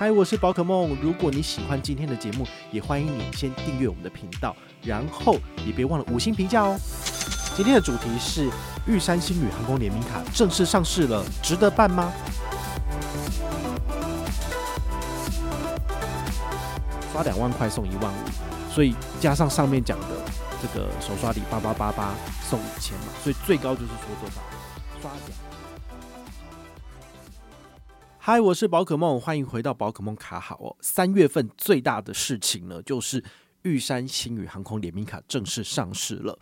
嗨，我是宝可梦。如果你喜欢今天的节目，也欢迎你先订阅我们的频道，然后也别忘了五星评价哦。今天的主题是玉山星宇航空联名卡正式上市了，值得办吗？刷两万块送一万五，所以加上上面讲的这个首刷礼八八八八送五千嘛，所以最高就是说多少？刷奖。嗨，我是宝可梦，欢迎回到宝可梦卡好哦。三月份最大的事情呢，就是玉山星宇航空联名卡正式上市了。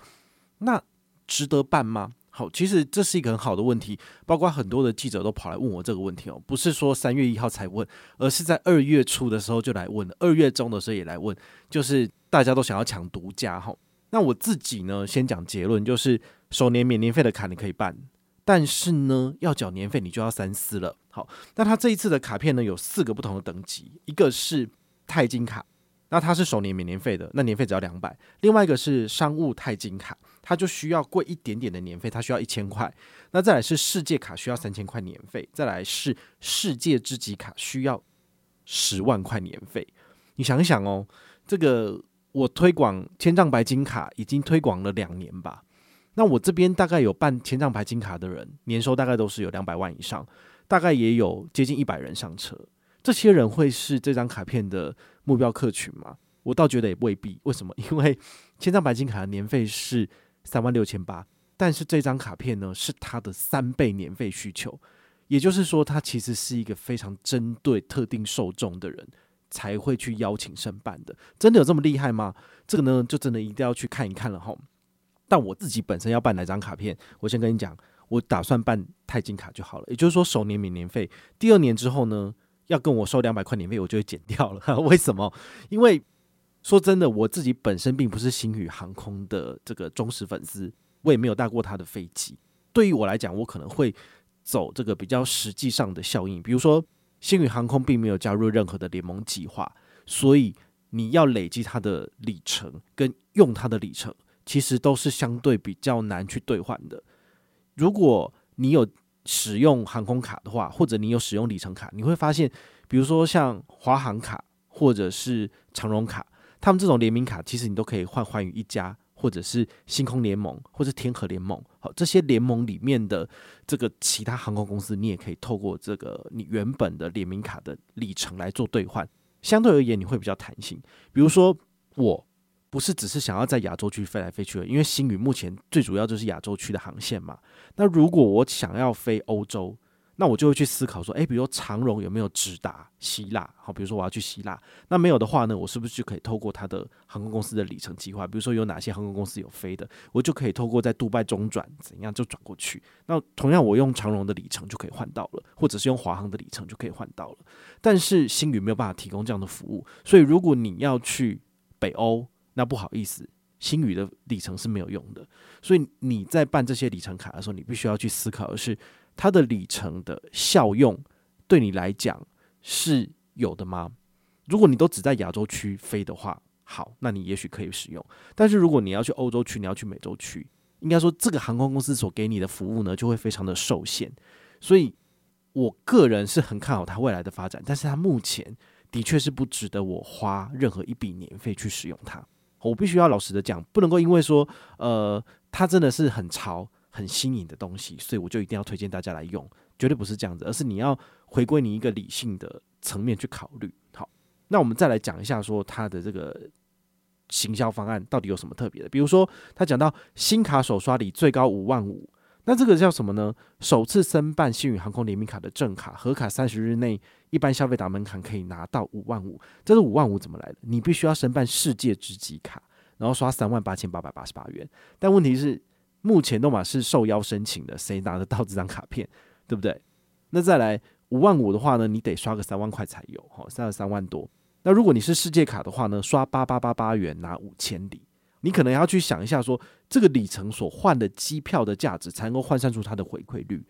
那值得办吗？好，其实这是一个很好的问题，包括很多的记者都跑来问我这个问题哦。不是说三月一号才问，而是在二月初的时候就来问，二月中的时候也来问，就是大家都想要抢独家哈。那我自己呢，先讲结论，就是首年免年费的卡你可以办。但是呢，要缴年费，你就要三思了。好，那它这一次的卡片呢，有四个不同的等级，一个是钛金卡，那它是首年免年费的，那年费只要两百。另外一个是商务钛金卡，它就需要贵一点点的年费，它需要一千块。那再来是世界卡，需要三千块年费。再来是世界之极卡，需要十万块年费。你想一想哦，这个我推广千丈白金卡已经推广了两年吧。那我这边大概有办千丈白金卡的人，年收大概都是有两百万以上，大概也有接近一百人上车。这些人会是这张卡片的目标客群吗？我倒觉得也未必。为什么？因为千丈白金卡的年费是三万六千八，但是这张卡片呢，是它的三倍年费需求，也就是说，它其实是一个非常针对特定受众的人才会去邀请申办的。真的有这么厉害吗？这个呢，就真的一定要去看一看了哈。但我自己本身要办哪张卡片，我先跟你讲，我打算办钛金卡就好了。也就是说，首年免年费，第二年之后呢，要跟我收两百块年费，我就会减掉了。为什么？因为说真的，我自己本身并不是星宇航空的这个忠实粉丝，我也没有搭过他的飞机。对于我来讲，我可能会走这个比较实际上的效应，比如说星宇航空并没有加入任何的联盟计划，所以你要累积它的里程跟用它的里程。其实都是相对比较难去兑换的。如果你有使用航空卡的话，或者你有使用里程卡，你会发现，比如说像华航卡或者是长荣卡，他们这种联名卡，其实你都可以换寰宇一家，或者是星空联盟，或者天河联盟。好，这些联盟里面的这个其他航空公司，你也可以透过这个你原本的联名卡的里程来做兑换，相对而言你会比较弹性。比如说我。不是只是想要在亚洲区飞来飞去的，因为星宇目前最主要就是亚洲区的航线嘛。那如果我想要飞欧洲，那我就会去思考说，诶，比如说长荣有没有直达希腊？好，比如说我要去希腊，那没有的话呢，我是不是就可以透过它的航空公司的里程计划？比如说有哪些航空公司有飞的，我就可以透过在杜拜中转怎样就转过去。那同样我用长荣的里程就可以换到了，或者是用华航的里程就可以换到了。但是星宇没有办法提供这样的服务，所以如果你要去北欧，那不好意思，星宇的里程是没有用的，所以你在办这些里程卡的时候，你必须要去思考的是它的里程的效用对你来讲是有的吗？如果你都只在亚洲区飞的话，好，那你也许可以使用。但是如果你要去欧洲区，你要去美洲区，应该说这个航空公司所给你的服务呢，就会非常的受限。所以我个人是很看好它未来的发展，但是它目前的确是不值得我花任何一笔年费去使用它。我必须要老实的讲，不能够因为说，呃，它真的是很潮、很新颖的东西，所以我就一定要推荐大家来用，绝对不是这样子，而是你要回归你一个理性的层面去考虑。好，那我们再来讲一下说它的这个行销方案到底有什么特别的，比如说他讲到新卡首刷礼最高五万五。那这个叫什么呢？首次申办星宇航空联名卡的正卡，合卡三十日内，一般消费达门槛可以拿到五万五。这是五万五怎么来的？你必须要申办世界之极卡，然后刷三万八千八百八十八元。但问题是，目前都嘛是受邀申请的，谁拿得到这张卡片？对不对？那再来五万五的话呢，你得刷个三万块才有，哈，三十三万多。那如果你是世界卡的话呢，刷八八八八元拿五千里。你可能要去想一下说，这个里程所换的机票的价值，才能够换算出它的回馈率。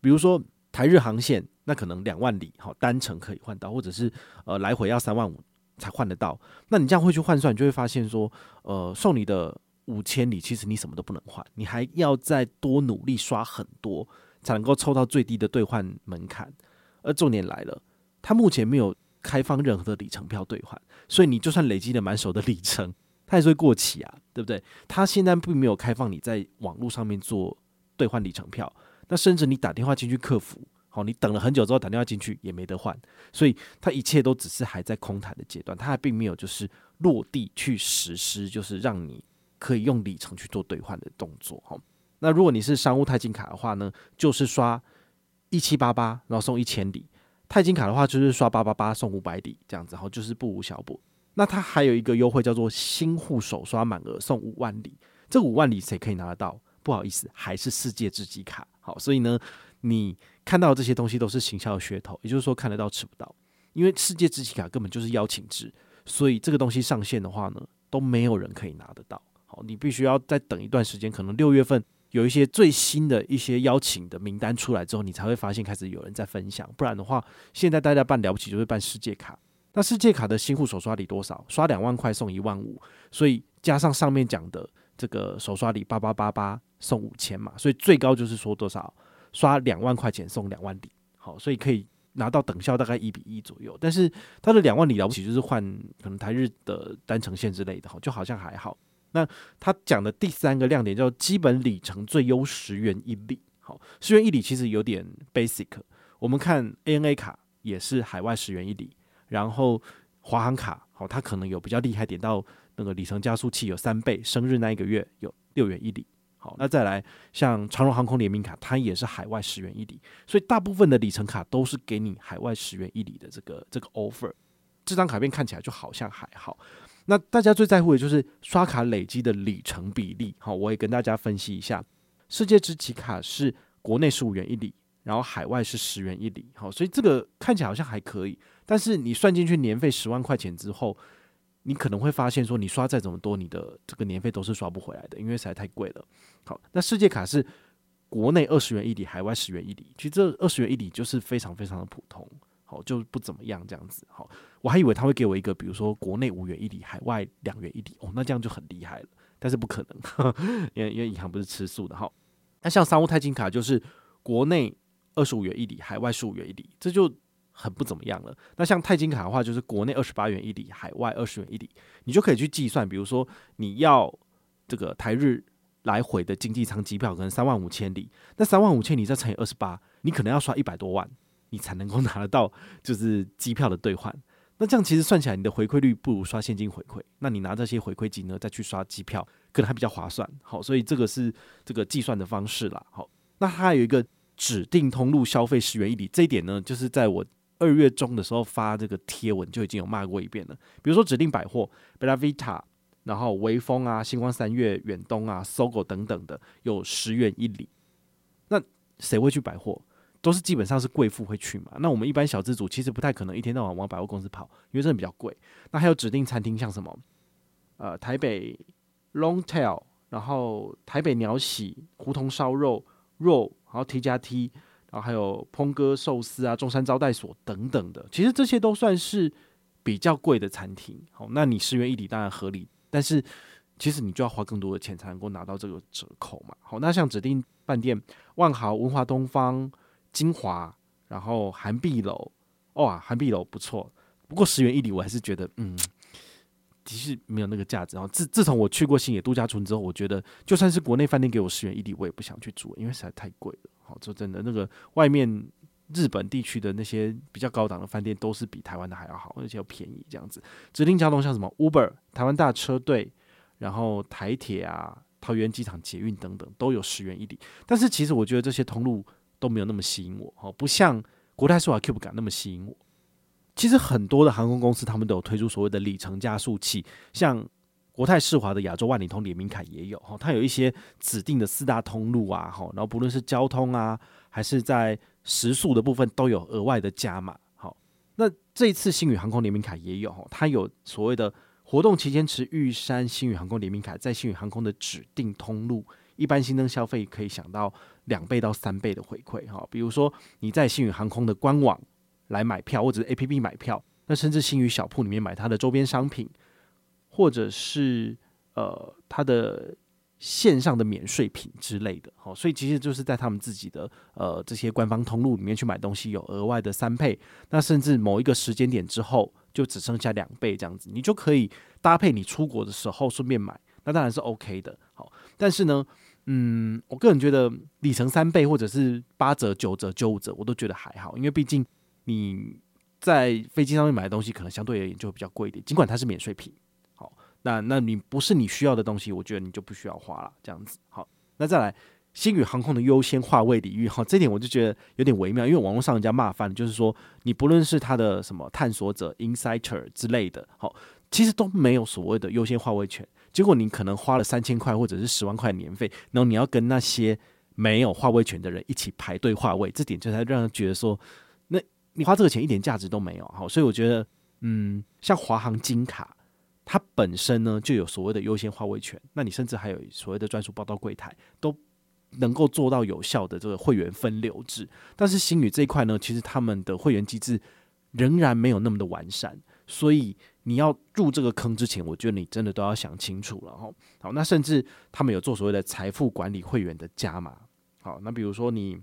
比如说台日航线，那可能两万里好单程可以换到，或者是呃来回要三万五才换得到。那你这样会去换算，你就会发现说，呃，送你的五千里，其实你什么都不能换，你还要再多努力刷很多，才能够抽到最低的兑换门槛。而重点来了，它目前没有开放任何的里程票兑换，所以你就算累积了满手的里程，它还是会过期啊，对不对？它现在并没有开放你在网络上面做兑换里程票，那甚至你打电话进去客服，好，你等了很久之后打电话进去也没得换，所以它一切都只是还在空谈的阶段，它还并没有就是落地去实施，就是让你可以用里程去做兑换的动作。好，那如果你是商务钛金卡的话呢，就是刷一七八八，然后送一千里。钛金卡的话，就是刷八八八送五百里这样子，然后，就是不无小补。那它还有一个优惠叫做新户首刷满额送五万里，这五万里谁可以拿得到？不好意思，还是世界之基卡。好，所以呢，你看到这些东西都是行销的噱头，也就是说看得到吃不到，因为世界之基卡根本就是邀请制，所以这个东西上线的话呢，都没有人可以拿得到。好，你必须要再等一段时间，可能六月份。有一些最新的一些邀请的名单出来之后，你才会发现开始有人在分享。不然的话，现在大家办了不起就是办世界卡。那世界卡的新户首刷礼多少？刷两万块送一万五，所以加上上面讲的这个首刷礼八八八八送五千嘛，所以最高就是说多少？刷两万块钱送两万里。好，所以可以拿到等效大概一比一左右。但是它的两万里了不起就是换可能台日的单程线之类的，哈，就好像还好。那他讲的第三个亮点叫基本里程最优十元一里，好，十元一里其实有点 basic。我们看 ANA 卡也是海外十元一里，然后华航卡好，它可能有比较厉害点到那个里程加速器有三倍，生日那一个月有六元一里，好，那再来像长荣航空联名卡，它也是海外十元一里，所以大部分的里程卡都是给你海外十元一里的这个这个 offer。这张卡片看起来就好像还好。那大家最在乎的就是刷卡累积的里程比例，好，我也跟大家分析一下。世界之奇卡是国内十五元一里，然后海外是十元一里，好，所以这个看起来好像还可以。但是你算进去年费十万块钱之后，你可能会发现说，你刷再怎么多，你的这个年费都是刷不回来的，因为实在太贵了。好，那世界卡是国内二十元一里，海外十元一里，其实这二十元一里就是非常非常的普通。好，就不怎么样这样子。好，我还以为他会给我一个，比如说国内五元一里，海外两元一里。哦，那这样就很厉害了。但是不可能，因 为因为银行不是吃素的。好，那像商务钛金卡就是国内二十五元一里，海外十五元一里，这就很不怎么样了。那像钛金卡的话，就是国内二十八元一里，海外二十元一里，你就可以去计算，比如说你要这个台日来回的经济舱机票，可能三万五千里，那三万五千里再乘以二十八，你可能要刷一百多万。你才能够 拿得到，就是机票的兑换。那这样其实算起来，你的回馈率不如刷现金回馈。那你拿这些回馈金呢，再去刷机票，可能还比较划算。好，所以这个是这个计算的方式啦。好，那它有一个指定通路消费十元一里，这一点呢，就是在我二月中的时候发这个贴文就已经有骂过一遍了。比如说指定百货，Bella Vita，然后微风啊、星光三月、远东啊、搜狗等等的，有十元一里。那谁会去百货？都是基本上是贵妇会去嘛，那我们一般小资主其实不太可能一天到晚往百货公司跑，因为真的比较贵。那还有指定餐厅，像什么呃台北 Longtail，然后台北鸟喜、胡同烧肉肉，然后 T 加 T，然后还有烹哥寿司啊、中山招待所等等的，其实这些都算是比较贵的餐厅。好，那你十元一里当然合理，但是其实你就要花更多的钱才能够拿到这个折扣嘛。好，那像指定饭店万豪、文华东方。金华，然后涵碧楼，哇，涵碧楼不错，不过十元一里我还是觉得，嗯，其实没有那个价值。然后自自从我去过星野度假村之后，我觉得就算是国内饭店给我十元一里，我也不想去住，因为实在太贵了。好，说真的，那个外面日本地区的那些比较高档的饭店，都是比台湾的还要好，而且又便宜。这样子，指定交通像什么 Uber、台湾大车队，然后台铁啊、桃园机场捷运等等，都有十元一里。但是其实我觉得这些通路。都没有那么吸引我，哦，不像国泰世华 Cube 感那么吸引我。其实很多的航空公司他们都有推出所谓的里程加速器，像国泰世华的亚洲万里通联名卡也有，哈，它有一些指定的四大通路啊，哈，然后不论是交通啊，还是在时速的部分都有额外的加码，好，那这一次星宇航空联名卡也有，哈，它有所谓的活动期间持玉山星宇航空联名卡在星宇航空的指定通路。一般新增消费可以享到两倍到三倍的回馈哈，比如说你在星宇航空的官网来买票，或者是 APP 买票，那甚至星宇小铺里面买它的周边商品，或者是呃它的线上的免税品之类的，好，所以其实就是在他们自己的呃这些官方通路里面去买东西，有额外的三倍，那甚至某一个时间点之后就只剩下两倍这样子，你就可以搭配你出国的时候顺便买，那当然是 OK 的，好，但是呢，嗯，我个人觉得里程三倍或者是八折、九折、九五折，我都觉得还好，因为毕竟你在飞机上面买的东西可能相对而言就会比较贵一点，尽管它是免税品。好那那你不是你需要的东西，我觉得你就不需要花了，这样子。好，那再来星宇航空的优先划位领域，哈，这点我就觉得有点微妙，因为网络上人家骂翻，就是说你不论是他的什么探索者、Insider 之类的，好，其实都没有所谓的优先划位权。结果你可能花了三千块或者是十万块年费，然后你要跟那些没有划位权的人一起排队划位，这点就才让人觉得说，你花这个钱一点价值都没有。好，所以我觉得，嗯，像华航金卡。它本身呢就有所谓的优先化位权，那你甚至还有所谓的专属报到柜台，都能够做到有效的这个会员分流制。但是星宇这一块呢，其实他们的会员机制仍然没有那么的完善，所以你要入这个坑之前，我觉得你真的都要想清楚了哈。好，那甚至他们有做所谓的财富管理会员的加码。好，那比如说你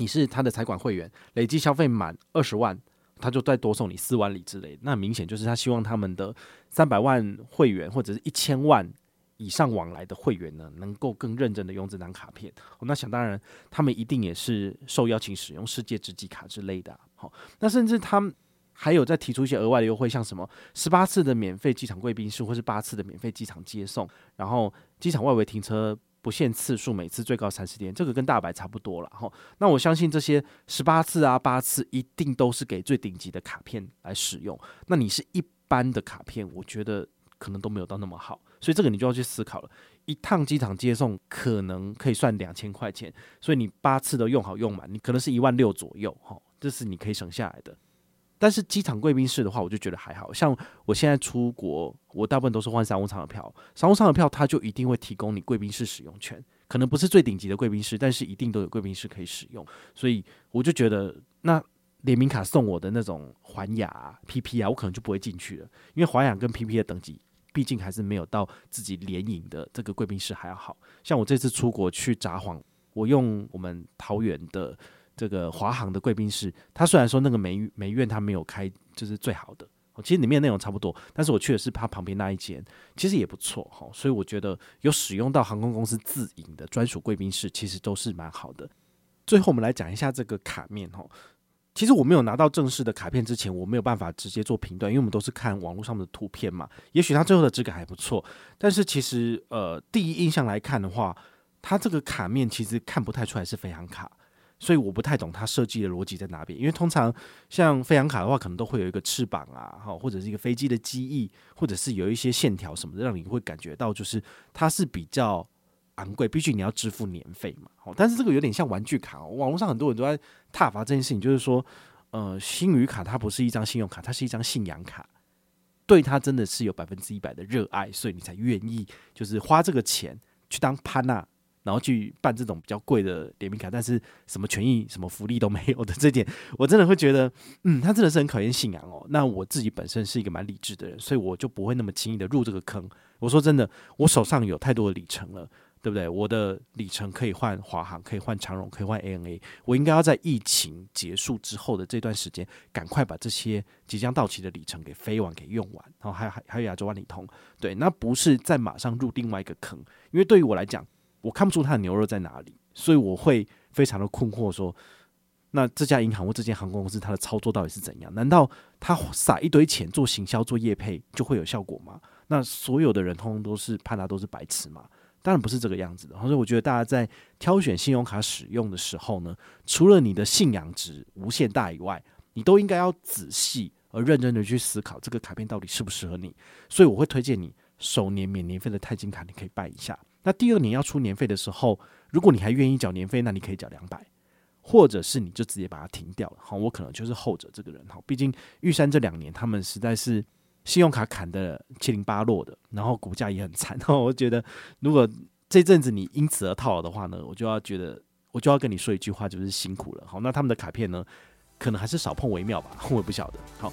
你是他的财管会员，累计消费满二十万。他就再多送你四万里之类，那明显就是他希望他们的三百万会员或者是一千万以上往来的会员呢，能够更认真的用这张卡片。那想当然，他们一定也是受邀请使用世界直击卡之类的。好，那甚至他们还有在提出一些额外的优惠，像什么十八次的免费机场贵宾室，或是八次的免费机场接送，然后机场外围停车。不限次数，每次最高三十天，这个跟大白差不多了哈。那我相信这些十八次啊、八次，一定都是给最顶级的卡片来使用。那你是一般的卡片，我觉得可能都没有到那么好，所以这个你就要去思考了。一趟机场接送可能可以算两千块钱，所以你八次都用好用满，你可能是一万六左右哈，这是你可以省下来的。但是机场贵宾室的话，我就觉得还好，像我现在出国，我大部分都是换商务舱的票，商务舱的票它就一定会提供你贵宾室使用权，可能不是最顶级的贵宾室，但是一定都有贵宾室可以使用，所以我就觉得那联名卡送我的那种环雅 PP 啊，我可能就不会进去了，因为环雅跟 PP 的等级毕竟还是没有到自己联营的这个贵宾室还要好，像我这次出国去札幌，我用我们桃园的。这个华航的贵宾室，它虽然说那个梅梅苑它没有开，就是最好的，其实里面内容差不多，但是我去的是它旁边那一间，其实也不错哈，所以我觉得有使用到航空公司自营的专属贵宾室，其实都是蛮好的。最后我们来讲一下这个卡面哈，其实我没有拿到正式的卡片之前，我没有办法直接做评断，因为我们都是看网络上的图片嘛，也许它最后的质感还不错，但是其实呃第一印象来看的话，它这个卡面其实看不太出来是飞航卡。所以我不太懂它设计的逻辑在哪边，因为通常像飞扬卡的话，可能都会有一个翅膀啊，哈，或者是一个飞机的机翼，或者是有一些线条什么的，让你会感觉到就是它是比较昂贵，毕竟你要支付年费嘛。好，但是这个有点像玩具卡，网络上很多人都在挞伐这件事情，就是说，呃，星宇卡它不是一张信用卡，它是一张信仰卡，对它真的是有百分之一百的热爱，所以你才愿意就是花这个钱去当潘娜。然后去办这种比较贵的联名卡，但是什么权益、什么福利都没有的这点，我真的会觉得，嗯，他真的是很考验信仰哦。那我自己本身是一个蛮理智的人，所以我就不会那么轻易的入这个坑。我说真的，我手上有太多的里程了，对不对？我的里程可以换华航，可以换长荣，可以换 ANA。我应该要在疫情结束之后的这段时间，赶快把这些即将到期的里程给飞完、给用完。然后还有还还有亚洲万里通，对，那不是再马上入另外一个坑，因为对于我来讲。我看不出它的牛肉在哪里，所以我会非常的困惑，说，那这家银行或这间航空公司它的操作到底是怎样？难道他撒一堆钱做行销、做业配就会有效果吗？那所有的人通通都是怕他都是白痴吗？当然不是这个样子的。所以我觉得大家在挑选信用卡使用的时候呢，除了你的信仰值无限大以外，你都应该要仔细而认真的去思考这个卡片到底适不适合你。所以我会推荐你首年免年费的钛金卡，你可以办一下。那第二年要出年费的时候，如果你还愿意缴年费，那你可以缴两百，或者是你就直接把它停掉了。好，我可能就是后者这个人。好，毕竟玉山这两年他们实在是信用卡砍得七零八落的，然后股价也很惨。哈，我觉得如果这阵子你因此而套牢的话呢，我就要觉得我就要跟你说一句话，就是辛苦了。好，那他们的卡片呢，可能还是少碰为妙吧，我也不晓得。好。